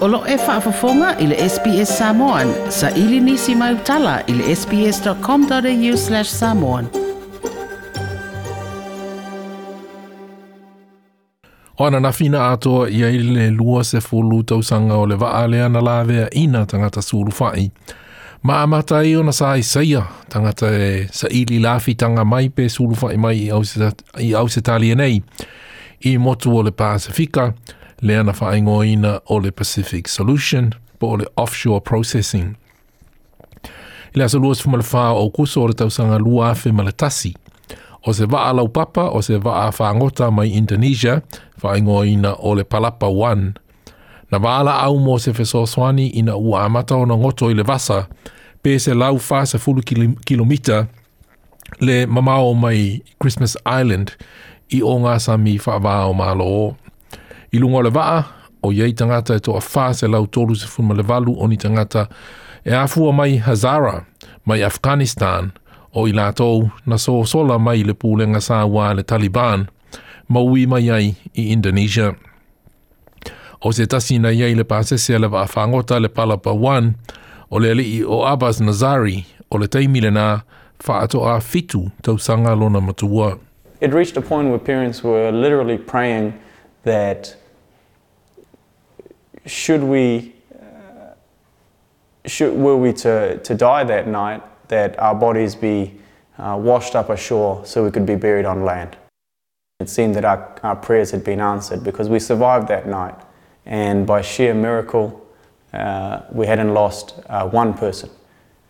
Olo e whaafafonga i le SPS Samoan. Sa ili nisi mai utala i le sps.com.au slash samoan. Oana na fina atoa ia i le lua se fulu tausanga o le waa lea na lawea ina tangata suru fai. Ma amata i ona sa i saia tangata e sa ili lafi tanga mai pe suru fai mai i au se, i au se nei. I motu o le Pasifika, le ana whaingoina o le Pacific Solution po o le Offshore Processing. I le asa lua sifu male whaa o kuso o le tausanga lua fe male O se waa lau papa, o se waa whaangota mai Indonesia, whaingoina o le Palapa One. Na waala au mo se fe soswani ina ua amata o na ngoto i le vasa, pe se lau whaa se fulu kilomita le mamao mai Christmas Island i o ngā sami whaavā o mālo o. I lunga o le vaa, o iei tangata e toa faa se lau tolu se funma le valu o ni tangata e afua mai Hazara, mai Afghanistan, o i lātou na so sola mai le pūlenga sā le Taliban, maui mai ai i Indonesia. O se tasi na iei le pāsese le vaa whangota le Palapa 1, o le alii o Abbas Nazari, o le teimile nā, whaatoa fitu tau sanga lona matua. It reached a point where parents were literally praying that should we, uh, should, were we to, to die that night, that our bodies be uh, washed up ashore so we could be buried on land. It seemed that our, our prayers had been answered because we survived that night, and by sheer miracle, uh, we hadn't lost uh, one person.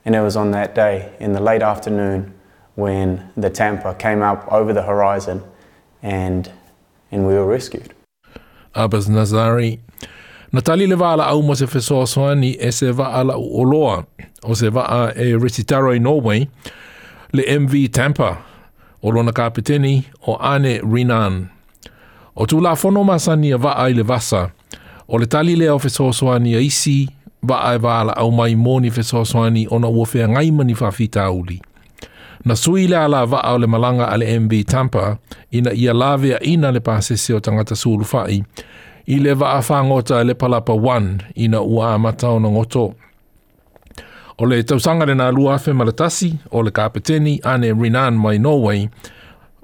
And it was on that day, in the late afternoon, when the Tampa came up over the horizon and, and we were rescued. Abbas Nazari Na tali le vaala au mo se fesoa soani e se vaala u oloa o se vaa e Resitaro i Norway le MV Tampa o lona kapiteni o Anne Rinan. O tu la fono masani a vaa i le vasa o le tali le au fesoa soani a isi vaa e vaala au mai moni fesoa soani ona uofea ngaima ni fafita uli. Na sui le ala vaa o le malanga ale MV Tampa ina ia lavea ina le pasese o tangata suulu fai i le wa awhangota le palapa 1 i na ua amatao na ngoto. O le tausanga le nā lua awhi malatasi o le kāpeteni ane Rinan mai nowei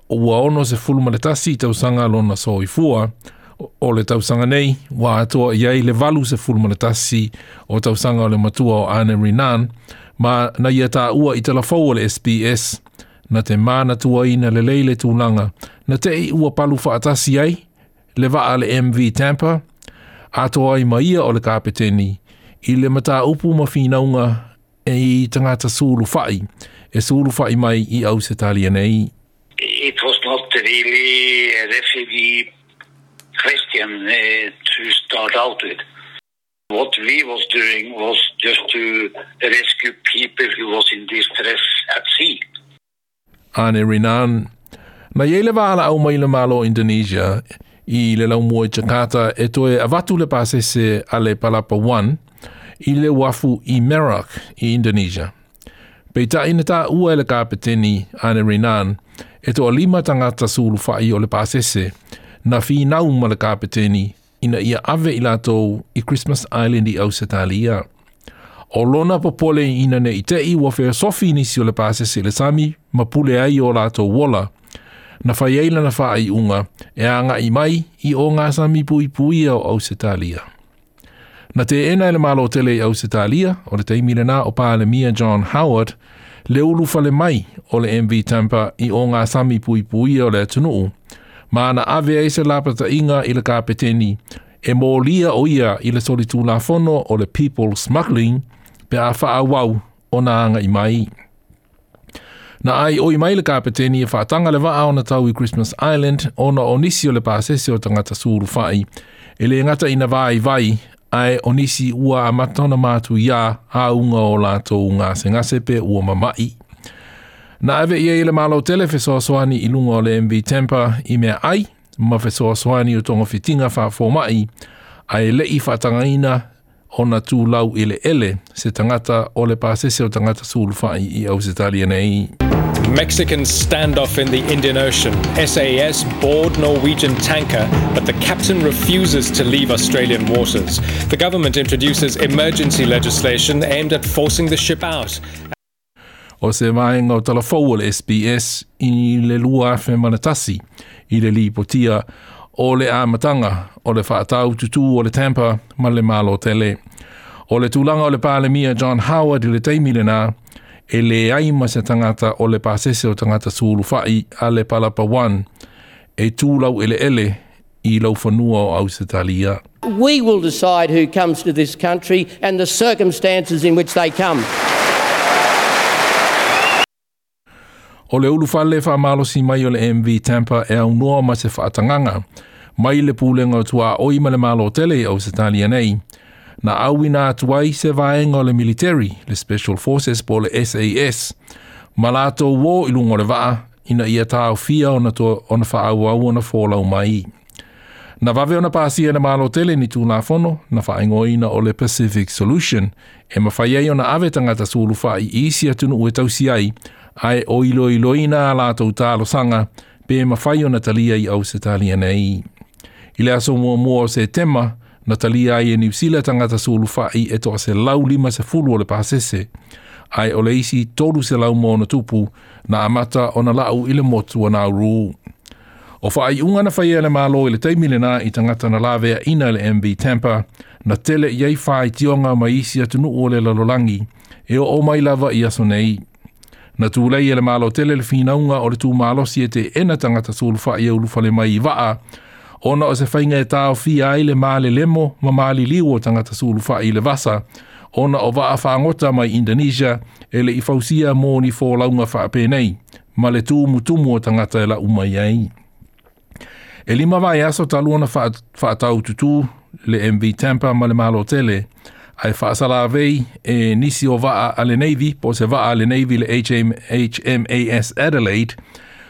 o ua ono se fulu malatasi i tausanga lo na so i fua, o le tausanga nei, wa atoa i ai le valu se fulu malatasi o tausanga o le matua o ane Rinan, ma na ia tā ua i telafou o le SPS na te mana tua ina le leile tūnanga, na te i ua palu fa atasi ai, le va le MV Tampa, Atua i maia o le kapeteni, i le mata upu ma finaunga e i tangata sulu fai, e fai mai i au se talia nei. It was not really a refugee question eh, to start out with. What we was doing was just to rescue people who was in distress at sea. Ane rinan na yele ala au mai le malo Indonesia, i le lau mua i Jakarta e toe avatu le pasese a le palapa 1 i le wafu i Merak i Indonesia. Pei ta ina ta ua e le kapeteni Ane Renan e toa lima tangata sulu fai o le pasese na fi nau ma le kapeteni ina ia ave i latou i Christmas Island i Ausetalia. O lona popole ina ne i te i wafea sofi nisi o le pasese le sami ma pule ai o latou wola na whai eila na whai unga e anga i mai i o ngā sami pui pui au au se talia. Na te ena ele malo o tele i au se talia, o le teimire nā o pāle Mia John Howard, le ulu fale mai o le MV Tampa i o ngā sami pui pui au le tunuu, ma ana ave e se lapata inga i le kāpeteni e mōlia o ia i le solitu la fono o le people smuggling pe a wha wau o nā anga i mai. Na ai oi mai le kapeteni e whaatanga le vaa ona tau i Christmas Island, ona o nisi o le pāsese o tangata suru whai. E le ngata ina vai vai, ai onisi ua a matona mātu ia haunga o lātou ngā se ngase ua mamai. Na ewe ia i le malo tele fesoaswani i lungo le MV Temper i mea ai, ma fesoaswani o tonga fitinga wha fōmai, ai le i whaatanga ina ona tū lau ele ele se tangata o le pāsese o tangata sūlu whai i au se nei. Mexican standoff in the Indian Ocean. SAS board Norwegian tanker, but the captain refuses to leave Australian waters. The government introduces emergency legislation aimed at forcing the ship out. O se mai o tala fawal SBS i le lua manatasi i le li potia o le āmatanga o le whaatau tutu o le Tampa ma le malo tele. O le tūlanga o le pālemia John Howard i le teimi nā, e le ai ma se tangata o le pasese o tangata suuru fai a le palapa wan e tūlau ele ele i laufanua o Ausatalia. We will decide who comes to this country and the circumstances in which they come. O le ulu fale wha malo si mai o le MV Tampa e au noa ma se whaatanganga. Mai le pūlenga o tua oi ma le malo tele i Ausatalia nei na awina atu ai se vaenga o le military, le special forces po le SAS. Malato wo ilungo le vaa, ina ia tāo fia ona tō ona wha au au ona fōlau mai. Na vave ona pāsia na mālo tele ni tū fono, na wha ina o le Pacific Solution, e ma whai ona ave tangata sūlu wha i isi atunu ue tausi ai, ai o ilo ilo a lātou tālo sanga, pē ma whai ona talia i au se talia nei. I le aso mua mua o se tema, Natalia tali ai e New Zealand tangata su ulu fai e toa se lau lima se fulu o le pasese, ai o leisi tolu se lau mo na tupu na amata o na lau ile motu o na uru. O fa unga na fai ele malo ile teimile na i tangata na lavea ina le MV Tampa, na tele iei fai tionga ma isi atunu o le lolangi e o o mai lava i aso nei. Na tūlei ele malo tele le finaunga o le tū malo si e te ena tangata su ulu fai e ulu fale mai i vaa, ona o se whainga e tāo fi ai le māle lemo ma māli liu o tangata sulu wha i le vasa, ona o waa whāngota mai Indonesia e le i fausia mō ni fō launga wha pēnei, ma le tūmu tūmu o tangata e la umai ai. E lima vai aso talu ona wha tau tutu le MV Tampa ma le malo tele, ai whaasala vei e nisi o waa ale Navy, po se waa ale Navy le HMAS Adelaide,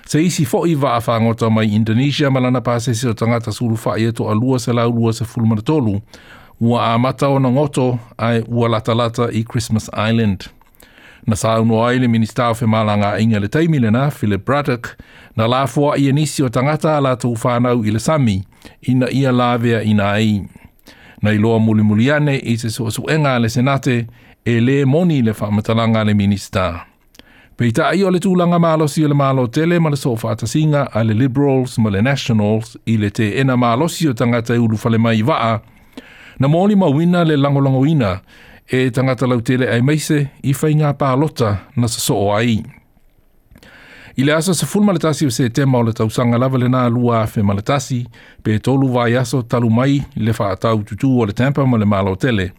Se isi fo i wa afa ngota mai Indonesia malana pase si o tangata suru fa ieto a lua se lau lua se fulmana tolu. Ua a mata o ngoto ai ua lata lata i Christmas Island. Na sa unu ai le minista o malanga inga le taimile na Philip Braddock na la fua i anisi o tangata a lata ufanau i le sami ina ia lavea ina ai. Na iloa mulimuliane i se suasuenga le senate e le moni le whamatalanga le minister. Peita ai o le tūlanga mālosi o le mālo tele ma le sofa atasinga a le Liberals ma le Nationals i le te ena mālosi o tangata i ulu fale mai vaa. Na mōli ma wina le langolongo ina e tangata lau tele ai meise i fai ngā pālota na sa soo ai. I le aso se fulma le tasi o se tema o le tausanga lava le nā lua a fe malatasi pe tolu vai aso talu mai le wha atau tutu o le tempa ma le mālo tele.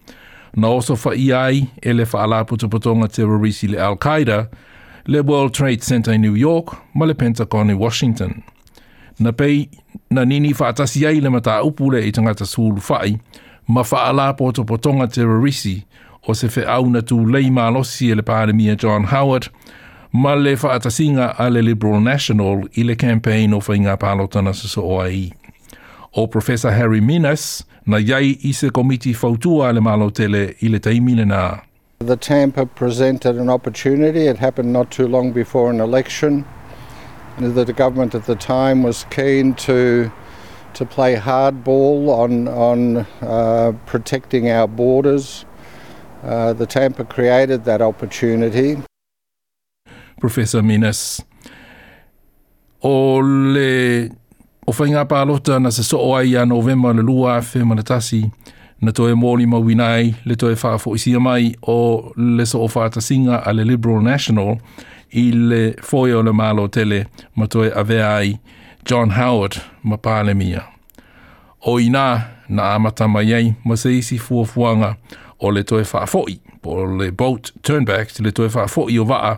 Na oso fa iai e le wha ala putoputonga terrorisi le Al-Qaeda le World Trade Center in New York ma le Pentagon in Washington. Na pei, na nini whaatasi ai le mata upule i tangata sulu whai, ma whaala poto potonga terorisi o se whi auna tū lei malosi e le pandemia John Howard, ma le whaatasinga a le Liberal National i le campaign o whainga palotana sa so oai. O Professor Harry Minas, na iai i se komiti fautua le malotele i le teimile naa. The Tampa presented an opportunity. It happened not too long before an election. The government at the time was keen to to play hardball on on uh, protecting our borders. Uh, the Tampa created that opportunity. Professor Minas. O le o whainga na se soo ai november le lua fe manatasi na toe mōri mawinai le toe whaafo i sia mai o le so o singa a le Liberal National i le foe o le malo tele ma toe avea ai John Howard ma pāle mia. O ina na amata mai ei ma se isi fuafuanga o le toe whaafo i po le boat turnback te le toe whaafo i o vaa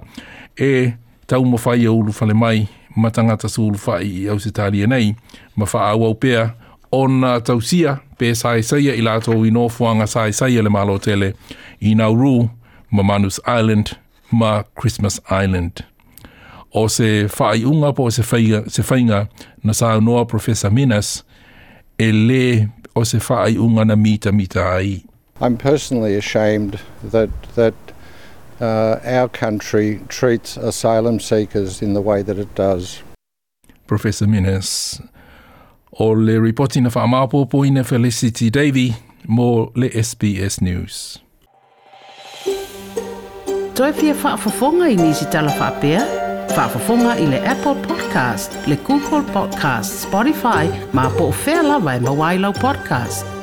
e tau mawhai o ulu fale mai ma tangata su ulu fai i au se tālia nei ma au au pēa ona tausia pe sai sai i lato i no fuanga sai le malo tele i Nauru ma Manus Island ma Christmas Island o se fai unga po se fainga se fainga na sa noa professor Minas e le o se fai unga na mita mita ai I'm personally ashamed that that uh, our country treats asylum seekers in the way that it does. Professor Minas, o le reporting fa amapo ina Felicity Davy mo le SBS News. Toi pia fa fofonga i nisi tala fa pia. Fa fofonga i le Apple Podcast, le Google Podcast, Spotify, ma po fela vai mawailau podcast.